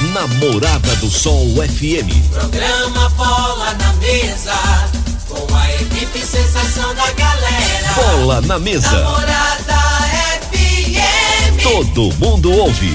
Namorada do Sol FM. Programa Bola na Mesa, com a equipe sensação da galera. Bola na Mesa. Namorada FM. Todo mundo ouve,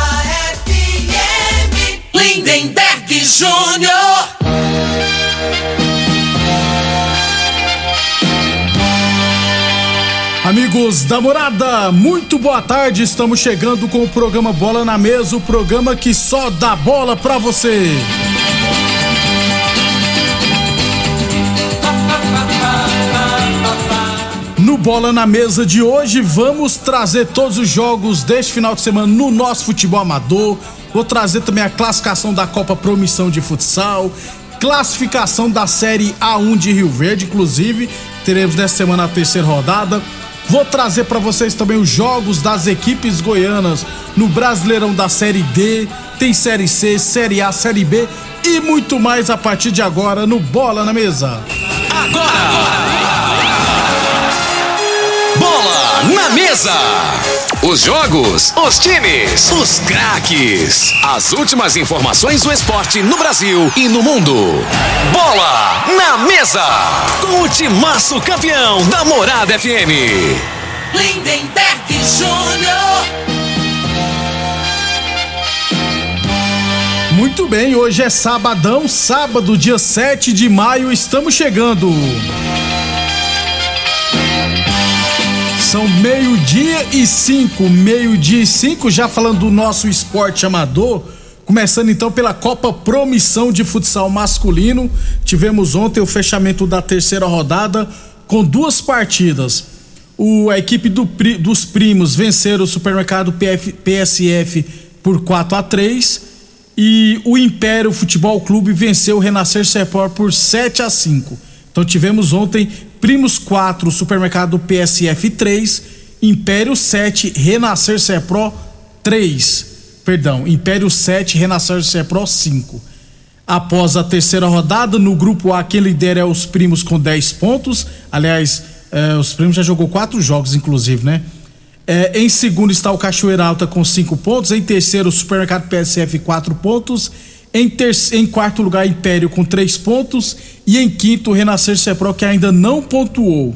Lindenberg Júnior. Amigos da morada, muito boa tarde. Estamos chegando com o programa Bola na Mesa o programa que só dá bola pra você. Bola na Mesa de hoje, vamos trazer todos os jogos deste final de semana no nosso futebol amador. Vou trazer também a classificação da Copa Promissão de Futsal, classificação da Série A1 de Rio Verde, inclusive, teremos nessa semana a terceira rodada. Vou trazer para vocês também os jogos das equipes goianas no Brasileirão da Série D, tem Série C, Série A, Série B e muito mais a partir de agora no Bola na Mesa. Bola na mesa. Os jogos, os times, os craques. As últimas informações do esporte no Brasil e no mundo. Bola na mesa. Com o timaço campeão da Morada FM. Lindenberg Júnior. Muito bem, hoje é sabadão, sábado, dia 7 de maio, estamos chegando. São meio-dia e cinco, meio-dia e cinco, já falando do nosso esporte amador. Começando então pela Copa Promissão de Futsal Masculino. Tivemos ontem o fechamento da terceira rodada com duas partidas. O, a equipe do dos primos venceram o supermercado PF PSF por 4 a 3 e o Império Futebol Clube venceu o Renascer Sepor por 7 a 5. Então tivemos ontem Primos 4, Supermercado PSF 3, Império 7, Renascer Sepro 3. Perdão, Império 7, Renascer Sepro 5. Após a terceira rodada, no grupo A, quem lidera é os primos com 10 pontos. Aliás, eh, os primos já jogou quatro jogos, inclusive, né? Eh, em segundo está o Cachoeira Alta com 5 pontos. Em terceiro, o Supermercado PSF 4 pontos. Em, ter... em quarto lugar, Império com 3 pontos. E em quinto, Renascer Sepro, que ainda não pontuou.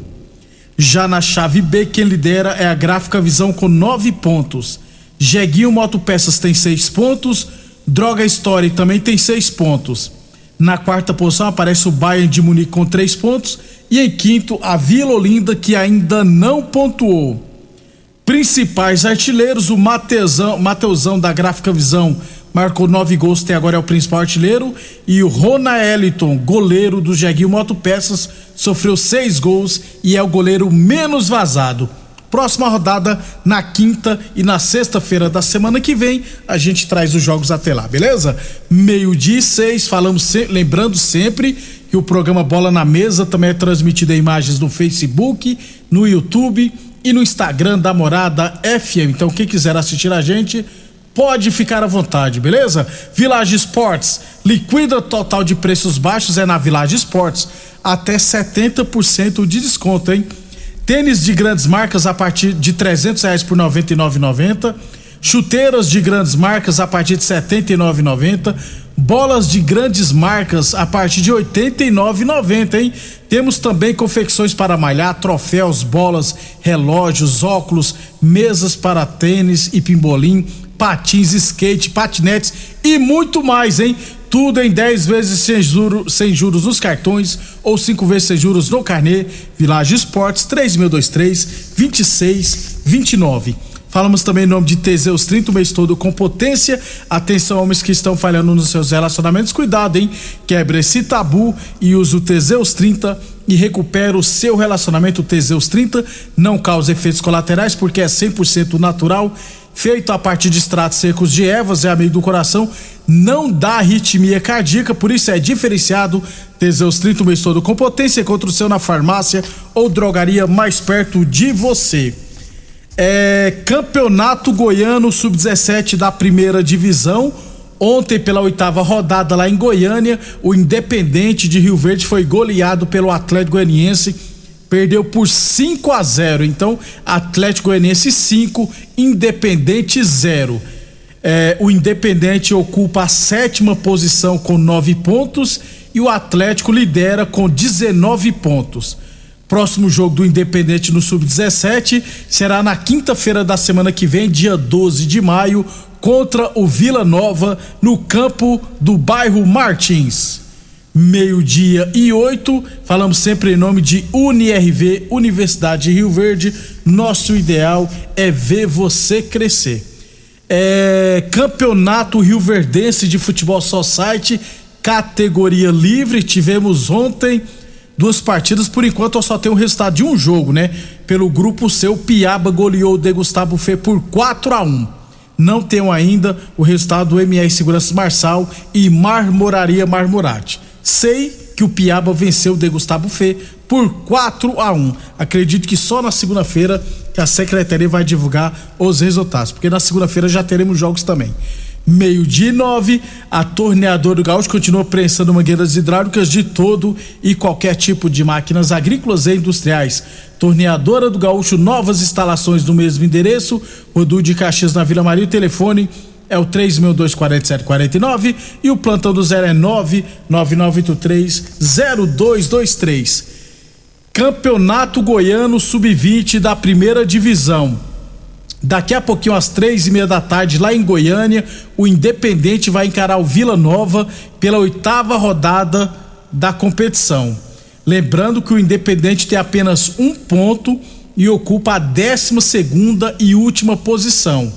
Já na chave B, quem lidera é a Gráfica Visão com 9 pontos. Jeguinho Motopeças tem 6 pontos. Droga Story também tem 6 pontos. Na quarta posição aparece o Bayern de Munique com 3 pontos. E em quinto, a Vila Olinda, que ainda não pontuou. Principais artilheiros, o Mateusão, Mateusão da Gráfica Visão marcou nove gols, até agora é o principal artilheiro. E o Rona Eliton, goleiro do Jeguinho Motopeças, sofreu seis gols e é o goleiro menos vazado. Próxima rodada na quinta e na sexta-feira da semana que vem, a gente traz os jogos até lá, beleza? Meio-dia e seis, falamos se- lembrando sempre que o programa Bola na Mesa também é transmitido em imagens no Facebook, no YouTube e no Instagram da Morada FM. Então, quem quiser assistir a gente, pode ficar à vontade, beleza? Village Sports, liquida total de preços baixos é na Village Sports, até 70% de desconto, hein? Tênis de grandes marcas a partir de 300 reais por 99,90. Chuteiras de grandes marcas a partir de 79,90. Bolas de grandes marcas a partir de 89,90, hein? Temos também confecções para malhar, troféus, bolas, relógios, óculos, mesas para tênis e pimbolim, patins, skate, patinetes e muito mais, hein? Tudo em 10 vezes sem, juro, sem juros nos cartões ou 5 vezes sem juros no carnê. Village Esportes 3623 2629. Falamos também em nome de Teseus 30, o mês todo com potência. Atenção, homens que estão falhando nos seus relacionamentos. Cuidado, hein? Quebre esse tabu e use o Teseus 30 e recupera o seu relacionamento. O Teseus 30 não causa efeitos colaterais porque é 100% natural feito a partir de extratos secos de ervas, é amigo do coração, não dá arritmia cardíaca, por isso é diferenciado. Teseus 30 o mês todo com potência contra o seu na farmácia ou drogaria mais perto de você. É, Campeonato Goiano Sub-17 da primeira divisão. Ontem, pela oitava rodada lá em Goiânia, o Independente de Rio Verde foi goleado pelo Atlético Goianiense perdeu por 5 a 0. Então, Atlético Goianiense 5, Independente 0. É, o Independente ocupa a sétima posição com 9 pontos e o Atlético lidera com 19 pontos. Próximo jogo do Independente no Sub-17 será na quinta-feira da semana que vem, dia 12 de maio, contra o Vila Nova, no campo do bairro Martins meio-dia e oito. Falamos sempre em nome de UniRV, Universidade de Rio Verde. Nosso ideal é ver você crescer. É, Campeonato Rio Verdense de Futebol Society, categoria livre. Tivemos ontem duas partidas. Por enquanto, eu só tenho o resultado de um jogo, né? Pelo grupo seu, Piaba goleou o De Gustavo Fê por 4 a 1 Não tenho ainda o resultado do MR Segurança Marçal e Marmoraria Marmorate. Sei que o Piaba venceu o De Gustavo Fê por 4 a 1. Acredito que só na segunda-feira que a secretaria vai divulgar os resultados, porque na segunda-feira já teremos jogos também. Meio-dia e nove, a torneadora do Gaúcho continua prensando mangueiras hidráulicas de todo e qualquer tipo de máquinas agrícolas e industriais. Torneadora do Gaúcho, novas instalações no mesmo endereço, Rodu de Caxias na Vila Maria, telefone é o 3.24749 e o plantão do zero é 999830223. Campeonato Goiano Sub-20 da primeira divisão. Daqui a pouquinho, às três e meia da tarde, lá em Goiânia, o Independente vai encarar o Vila Nova pela oitava rodada da competição. Lembrando que o Independente tem apenas um ponto e ocupa a décima segunda e última posição.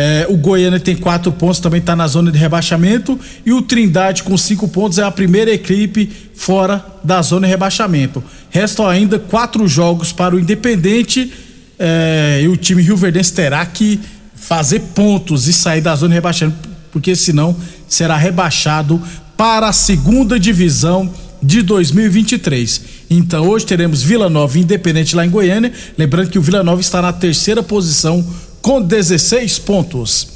É, o Goiânia tem quatro pontos, também está na zona de rebaixamento. E o Trindade, com cinco pontos, é a primeira equipe fora da zona de rebaixamento. Restam ainda quatro jogos para o Independente. É, e o time Rio Verdense terá que fazer pontos e sair da zona de rebaixamento, porque senão será rebaixado para a segunda divisão de 2023. Então hoje teremos Vila Nova Independente lá em Goiânia. Lembrando que o Vila Nova está na terceira posição com 16 pontos.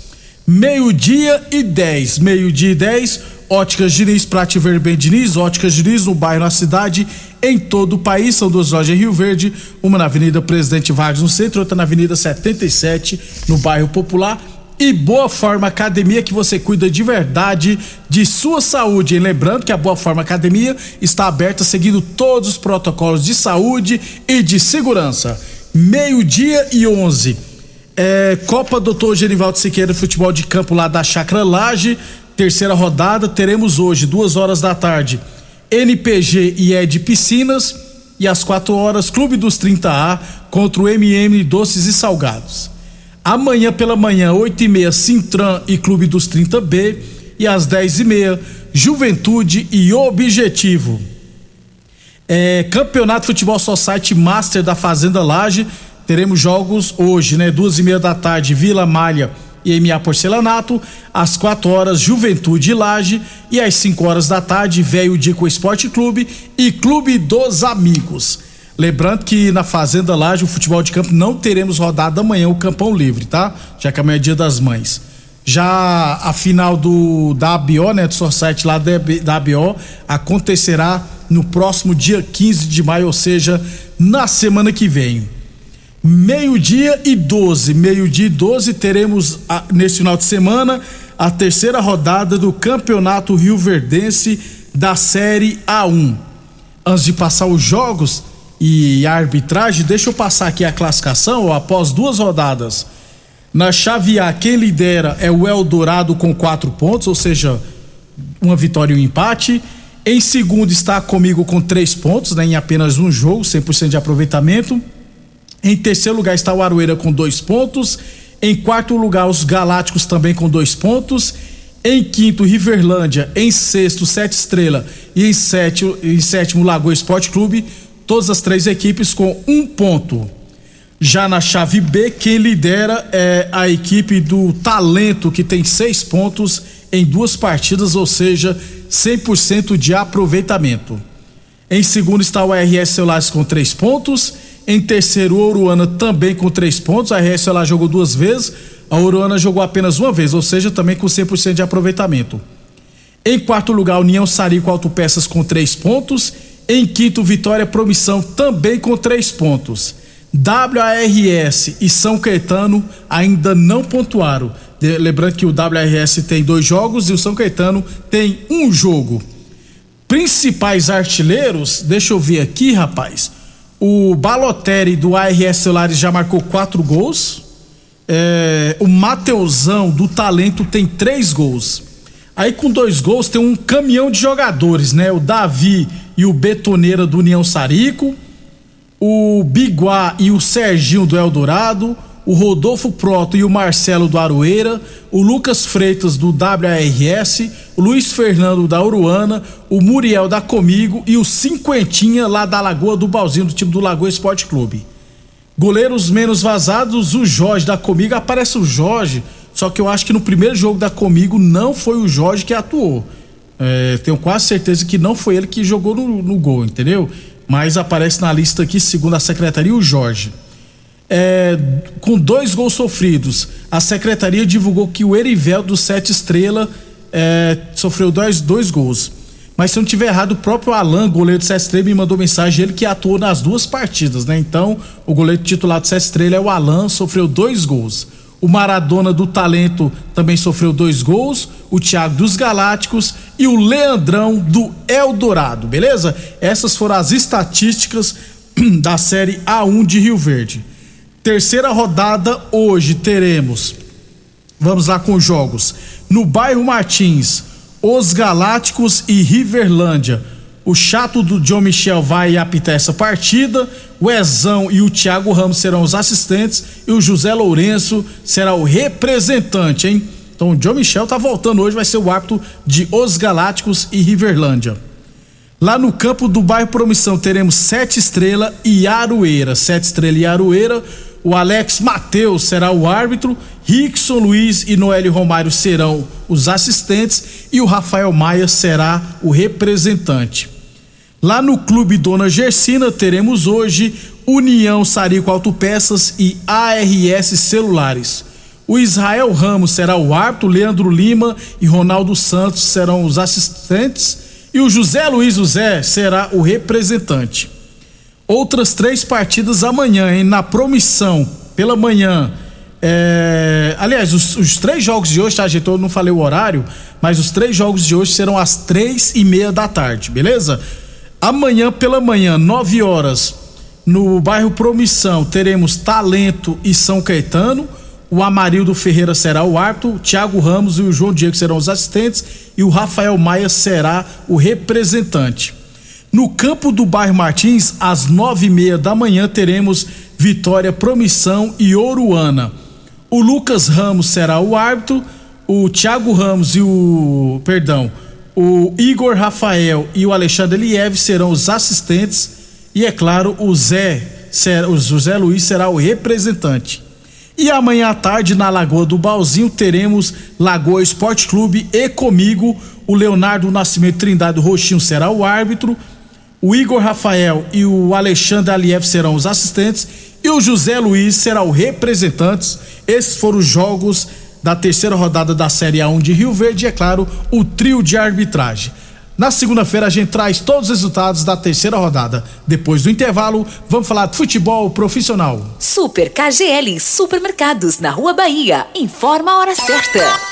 Meio-dia e 10. Meio-dia e 10. Óticas Diniz, Prate Ver Bem Diniz, Óticas Diniz no bairro, na cidade, em todo o país. São duas lojas em Rio Verde, uma na Avenida Presidente Vargas no centro, outra na Avenida 77, no bairro Popular. E Boa Forma Academia, que você cuida de verdade de sua saúde. E lembrando que a Boa Forma Academia está aberta seguindo todos os protocolos de saúde e de segurança. Meio-dia e 11. É, Copa Doutor Genivaldo Siqueira Futebol de Campo lá da Chacra Laje, terceira rodada, teremos hoje, duas horas da tarde, NPG e Ed Piscinas e às quatro horas, Clube dos 30A contra o MM Doces e Salgados. Amanhã pela manhã, oito e meia, Sintran e Clube dos 30B e às dez e meia, Juventude e Objetivo. É, Campeonato Futebol Society Master da Fazenda Laje teremos jogos hoje, né? Duas e meia da tarde, Vila Malha e MA Porcelanato, às quatro horas, Juventude Laje, e às cinco horas da tarde, Velho Dico Esporte Clube e Clube dos Amigos. Lembrando que na Fazenda Laje, o futebol de campo, não teremos rodada amanhã, o Campão Livre, tá? Já que amanhã é dia das mães. Já a final do da ABO, né, do Society lá da, da ABO, acontecerá no próximo dia 15 de maio, ou seja, na semana que vem. Meio-dia e 12. Meio-dia e 12 teremos a, nesse final de semana a terceira rodada do Campeonato Rio Verdense da Série A1. Antes de passar os jogos e a arbitragem, deixa eu passar aqui a classificação. Após duas rodadas, na chave A, quem lidera é o Eldorado com quatro pontos, ou seja, uma vitória e um empate. Em segundo está comigo com três pontos, né, em apenas um jogo, 100% de aproveitamento. Em terceiro lugar está o Aroeira com dois pontos. Em quarto lugar, os Galácticos também com dois pontos. Em quinto, Riverlândia. Em sexto, Sete Estrela. E em sétimo, em sétimo Lagoa Esporte Clube. Todas as três equipes com um ponto. Já na chave B, quem lidera é a equipe do Talento, que tem seis pontos em duas partidas, ou seja, 100% de aproveitamento. Em segundo está o RS Celulares com três pontos. Em terceiro, o Oruana também com três pontos. A RS Celular jogou duas vezes, a Oruana jogou apenas uma vez, ou seja, também com 100% de aproveitamento. Em quarto lugar, União Sarico Autopeças com três pontos. Em quinto, Vitória Promissão também com três pontos. WARS e São Caetano ainda não pontuaram. Lembrando que o WRS tem dois jogos e o São Caetano tem um jogo. Principais artilheiros, deixa eu ver aqui, rapaz. O Balotelli do ARS Celulares já marcou quatro gols. É, o Mateusão do Talento tem três gols. Aí com dois gols tem um caminhão de jogadores, né? O Davi e o Betoneira do União Sarico. O Biguá e o Serginho do Eldorado o Rodolfo Proto e o Marcelo do Aroeira, o Lucas Freitas do WRS, o Luiz Fernando da Uruana, o Muriel da Comigo e o Cinquentinha lá da Lagoa do Balzinho, do time do Lagoa Esporte Clube. Goleiros menos vazados, o Jorge da Comigo, aparece o Jorge, só que eu acho que no primeiro jogo da Comigo não foi o Jorge que atuou. É, tenho quase certeza que não foi ele que jogou no, no gol, entendeu? Mas aparece na lista aqui, segundo a secretaria, o Jorge é, com dois gols sofridos. A secretaria divulgou que o Erivel do Sete Estrela é, sofreu dois, dois gols. Mas se eu não tiver errado, o próprio Alan, goleiro do Sete Estrela, me mandou mensagem, ele que atuou nas duas partidas, né? Então, o goleiro titular do Sete Estrela é o Alan, sofreu dois gols. O Maradona do Talento também sofreu dois gols. O Thiago dos Galácticos e o Leandrão do Eldorado, beleza? Essas foram as estatísticas da Série A1 de Rio Verde. Terceira rodada hoje teremos. Vamos lá com os jogos. No bairro Martins, Os Galácticos e Riverlândia. O chato do John Michel vai apitar essa partida. O Ezão e o Thiago Ramos serão os assistentes e o José Lourenço será o representante, hein? Então o John Michel tá voltando hoje, vai ser o árbitro de Os Galácticos e Riverlândia. Lá no campo do bairro Promissão teremos Sete Estrela e Aroeira. Sete Estrela e Aroeira o Alex Mateus será o árbitro, Rickson Luiz e Noélio Romário serão os assistentes e o Rafael Maia será o representante. Lá no Clube Dona Gersina teremos hoje União Sarico Autopeças e ARS Celulares. O Israel Ramos será o árbitro, Leandro Lima e Ronaldo Santos serão os assistentes e o José Luiz José será o representante. Outras três partidas amanhã, hein? Na promissão, pela manhã. É... Aliás, os, os, três jogos de hoje, tá, gente? Eu não falei o horário, mas os três jogos de hoje serão às três e meia da tarde, beleza? Amanhã pela manhã, nove horas, no bairro Promissão, teremos Talento e São Caetano. O Amarildo Ferreira será o árbitro, o Thiago Ramos e o João Diego serão os assistentes e o Rafael Maia será o representante. No campo do bairro Martins, às nove e meia da manhã, teremos Vitória Promissão e Oruana. O Lucas Ramos será o árbitro, o Thiago Ramos e o. Perdão, o Igor Rafael e o Alexandre Liev serão os assistentes e, é claro, o Zé, o José Luiz será o representante. E amanhã à tarde, na Lagoa do Balzinho, teremos Lagoa Esporte Clube e comigo, o Leonardo Nascimento Trindade Roxinho será o árbitro o Igor Rafael e o Alexandre Aliev serão os assistentes e o José Luiz será o representante. Esses foram os jogos da terceira rodada da Série A1 de Rio Verde e, é claro, o trio de arbitragem. Na segunda-feira a gente traz todos os resultados da terceira rodada. Depois do intervalo, vamos falar de futebol profissional. Super KGL Supermercados na Rua Bahia. Informa a hora certa.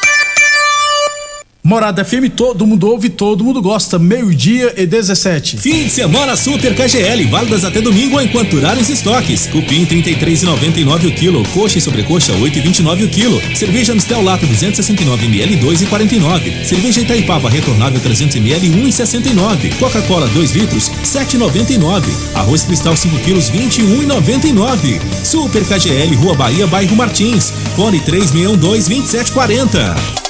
Morada FM, todo mundo ouve, todo mundo gosta. Meio-dia e 17. Fim de semana Super KGL, válidas até domingo enquanto durarem os estoques. Cupim 33,99 o quilo, coxa e sobrecoxa 8,29 o quilo. Cerveja Mistel Lata 269 ml 2,49. Cerveja Itaipava retornável 300 ml 1,69. Coca-Cola 2 litros 7,99. Arroz Cristal 5 quilos 21,99. Super KGL, Rua Bahia, bairro Martins. Fone 3612 2740.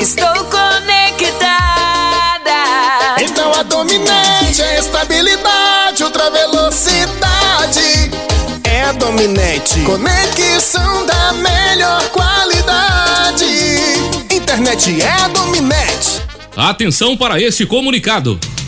estou conectada. Então a dominante é estabilidade, ultra velocidade. É a dominante, conexão da melhor qualidade. Internet é a dominante. Atenção para este comunicado.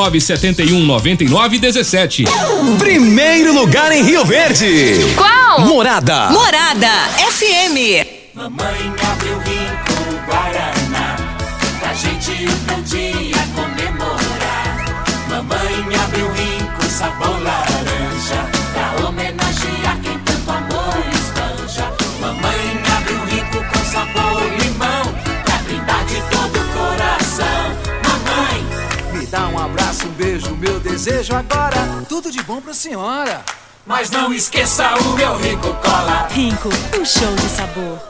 971 99 17. Primeiro lugar em Rio Verde. Qual? Morada. Morada FM. Mamãe abriu rico Guaraná pra gente um dia comemorar. Mamãe abriu rico sabor laranja beijo, meu desejo agora. Tudo de bom pra senhora. mas não esqueça o meu rico cola. Rinco, um show de sabor.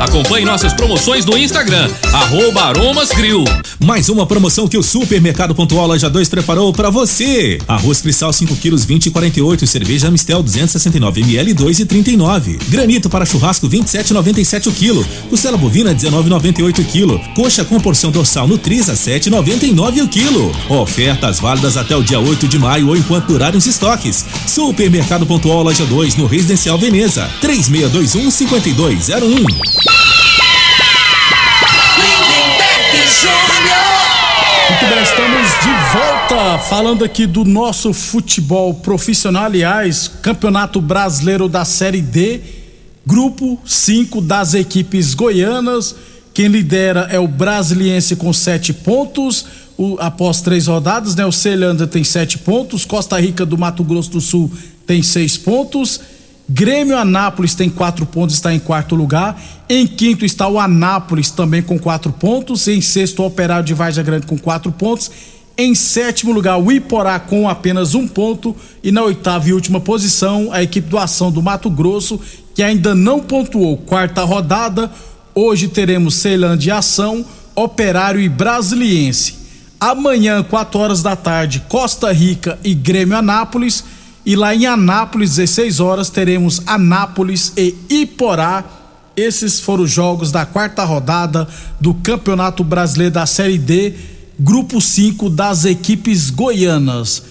Acompanhe nossas promoções no Instagram, arroba Aromas Grill. Mais uma promoção que o Supermercado Pontual Loja 2 preparou para você. Arroz cristal 5 quilos 20 e 48, cerveja Mistel 269 ml 2 e 39. Granito para churrasco 27,97 o quilo. Costela bovina 19,98 o quilo. Coxa com porção dorsal Nutriza 7,99 o quilo. Ofertas válidas até o dia 8 de maio ou enquanto durarem os estoques. Supermercado Pontual Loja 2 no Residencial Veneza 3621 5201. Muito bem, estamos de volta falando aqui do nosso futebol profissional, aliás, Campeonato Brasileiro da Série D, grupo 5 das equipes goianas. Quem lidera é o Brasiliense com sete pontos. O, após três rodadas, né? O Celanda tem sete pontos, Costa Rica do Mato Grosso do Sul tem seis pontos. Grêmio Anápolis tem quatro pontos, está em quarto lugar. Em quinto está o Anápolis, também com quatro pontos. Em sexto, o Operário de Varja Grande com quatro pontos. Em sétimo lugar, o Iporá com apenas um ponto. E na oitava e última posição, a equipe do Ação do Mato Grosso, que ainda não pontuou. Quarta rodada. Hoje teremos Ceilândia Ação, Operário e Brasiliense. Amanhã, 4 horas da tarde, Costa Rica e Grêmio Anápolis. E lá em Anápolis, 16 horas, teremos Anápolis e Iporá. Esses foram os jogos da quarta rodada do Campeonato Brasileiro da Série D, Grupo 5 das equipes goianas.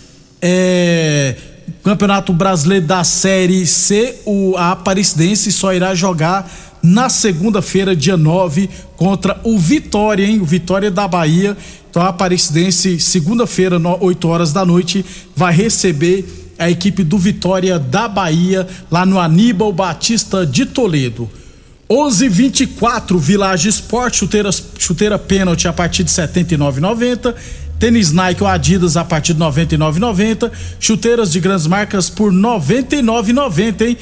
É, Campeonato Brasileiro da Série C, o, a Aparecidense só irá jogar na segunda-feira, dia 9, contra o Vitória, hein? O Vitória da Bahia. Então a Aparecidense, segunda-feira, 8 horas da noite, vai receber a equipe do Vitória da Bahia, lá no Aníbal Batista de Toledo. 11:24 Village Sport, chuteira, chuteira pênalti a partir de 79,90. Tênis Nike ou Adidas a partir de 99,90. Chuteiras de grandes marcas por 99,90, hein?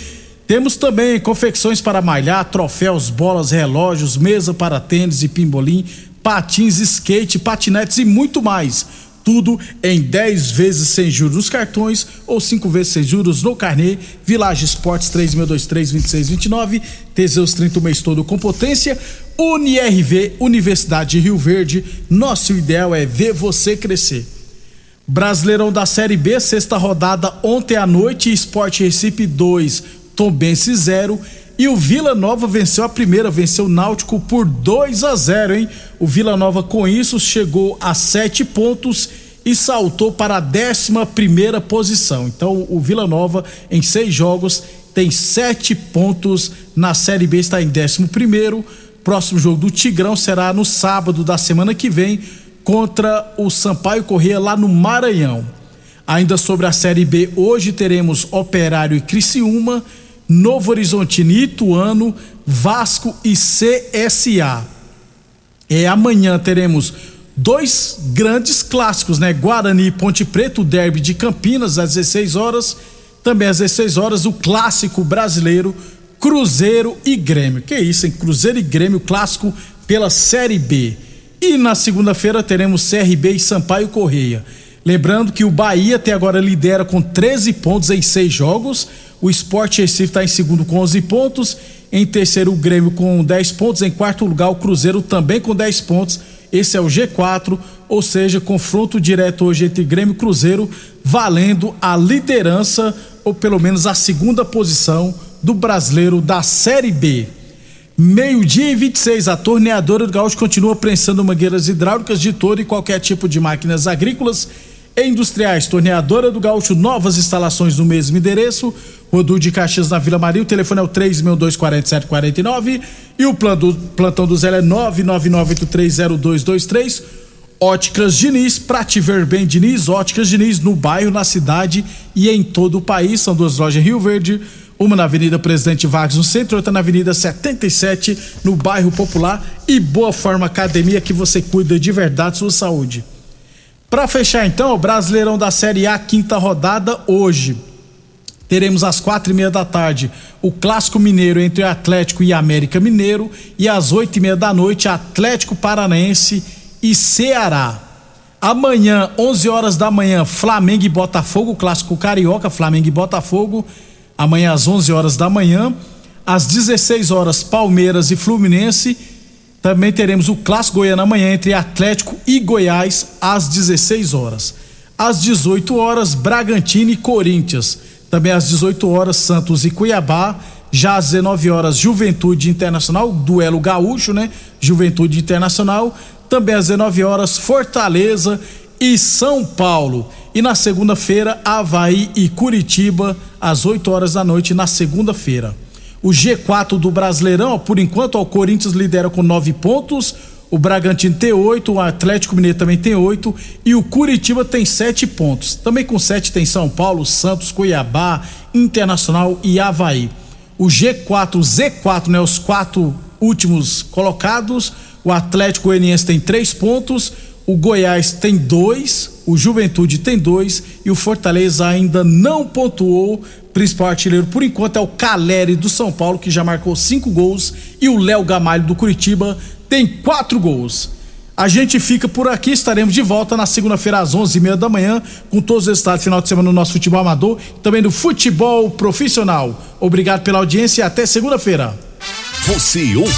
Temos também confecções para malhar, troféus, bolas, relógios, mesa para tênis e pimbolim, patins, skate, patinetes e muito mais tudo em 10 vezes sem juros nos cartões ou 5 vezes sem juros no carnê. Village Esportes 3623-2629. Teseus 30 o mês todo com potência. UniRV, Universidade de Rio Verde. Nosso ideal é ver você crescer. Brasileirão da Série B, sexta rodada ontem à noite, Esporte Recife 2, Tombense 0. E o Vila Nova venceu a primeira, venceu o Náutico por 2 a 0, hein? O Vila Nova com isso chegou a sete pontos e saltou para a 11 primeira posição. Então o Vila Nova em seis jogos tem sete pontos na Série B está em 11 primeiro. Próximo jogo do Tigrão será no sábado da semana que vem contra o Sampaio Corrêa lá no Maranhão. Ainda sobre a Série B, hoje teremos Operário e Criciúma Novo Horizontino, Ituano, Vasco e CSA. É, amanhã teremos dois grandes clássicos, né? Guarani e Ponte Preta, o derby de Campinas às 16 horas. Também às 16 horas o clássico brasileiro Cruzeiro e Grêmio. Que isso, hein? Cruzeiro e Grêmio clássico pela Série B. E na segunda-feira teremos CRB e Sampaio Correia. Lembrando que o Bahia até agora lidera com 13 pontos em seis jogos. O Sport Recife está em segundo com 11 pontos. Em terceiro, o Grêmio com 10 pontos. Em quarto lugar, o Cruzeiro também com 10 pontos. Esse é o G4, ou seja, confronto direto hoje entre Grêmio e Cruzeiro, valendo a liderança, ou pelo menos a segunda posição do brasileiro da Série B. Meio-dia e 26, a torneadora do Gaúcho continua prensando mangueiras hidráulicas de todo e qualquer tipo de máquinas agrícolas industriais. Torneadora do Gaúcho, novas instalações no mesmo endereço. Rodu de Caxias na Vila Maria. O telefone é o 3624749 e o plano do, plantão do Zé é 999830223. Óticas Diniz, pra te ver bem, Diniz. Óticas Diniz no bairro, na cidade e em todo o país. São duas lojas em Rio Verde. Uma na Avenida Presidente Vargas, no centro, outra na Avenida 77, no bairro Popular. E Boa Forma Academia, que você cuida de verdade sua saúde. Para fechar então, o Brasileirão da Série A, quinta rodada, hoje. Teremos às quatro e meia da tarde o Clássico Mineiro entre Atlético e América Mineiro. E às oito e meia da noite, Atlético Paranaense e Ceará. Amanhã, 11 horas da manhã, Flamengo e Botafogo, Clássico Carioca, Flamengo e Botafogo. Amanhã às 11 horas da manhã. Às 16 horas, Palmeiras e Fluminense. Também teremos o Clássico Goiano amanhã entre Atlético e Goiás às 16 horas. Às 18 horas, Bragantino e Corinthians. Também às 18 horas, Santos e Cuiabá. Já às 19 horas, Juventude Internacional, duelo gaúcho, né? Juventude Internacional. Também às 19 horas, Fortaleza e São Paulo. E na segunda-feira, Havaí e Curitiba, às 8 horas da noite, na segunda-feira. O G4 do Brasileirão, por enquanto, ó, o Corinthians lidera com nove pontos, o Bragantino tem oito, o Atlético Mineiro também tem oito e o Curitiba tem sete pontos. Também com sete tem São Paulo, Santos, Cuiabá, Internacional e Havaí. O G4, Z4, né, os quatro últimos colocados, o Atlético Goianiense tem três pontos, o Goiás tem dois, o Juventude tem dois e o Fortaleza ainda não pontuou. Principal artilheiro por enquanto é o Caleri do São Paulo, que já marcou cinco gols, e o Léo Gamalho do Curitiba tem quatro gols. A gente fica por aqui, estaremos de volta na segunda-feira às onze e meia da manhã com todos os resultados final de semana no nosso futebol amador, também do futebol profissional. Obrigado pela audiência e até segunda-feira. Você ouve